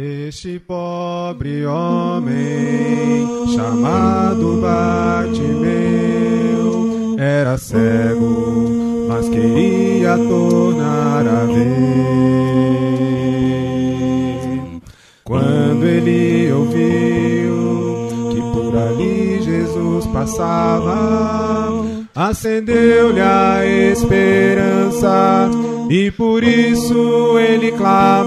Este pobre homem, chamado Bartimeu, era cego, mas queria tornar a ver. Quando ele ouviu que por ali Jesus passava, acendeu-lhe a esperança e por isso ele clamava.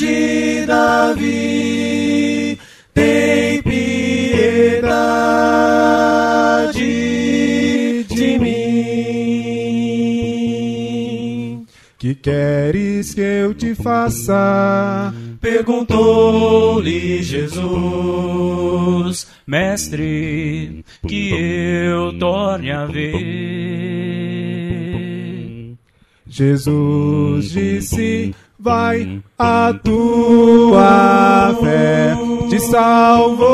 De Davi, tem piedade de mim. Que queres que eu te faça? Perguntou-lhe Jesus, Mestre, que eu torne a ver. Jesus disse: Vai, a tua fé te salvou.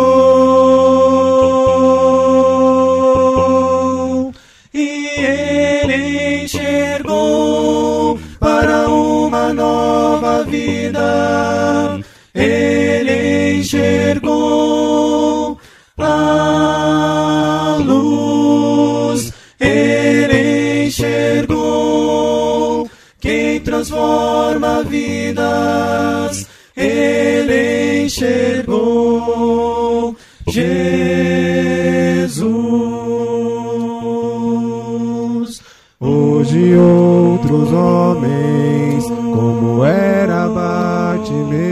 E ele enxergou para uma nova vida. Ele enxergou a transforma vidas. Ele enxergou Jesus. Hoje outros homens, como era Bartimeu,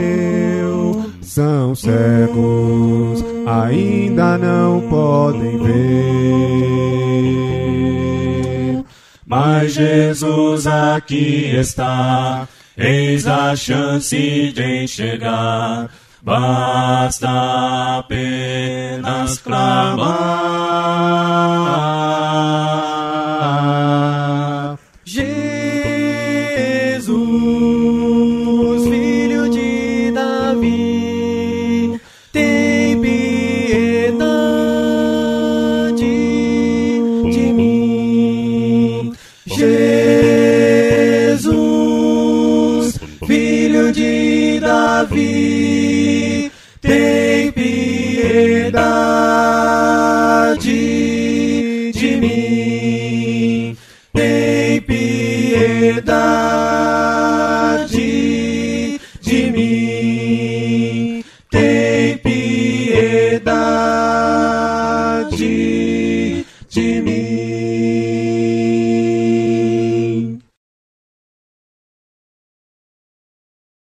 são cegos, ainda não podem ver. Mas Jesus aqui está, eis a chance de enxergar. Basta apenas clamar. filho de Davi, tem piedade de mim, tem piedade de mim, tem piedade.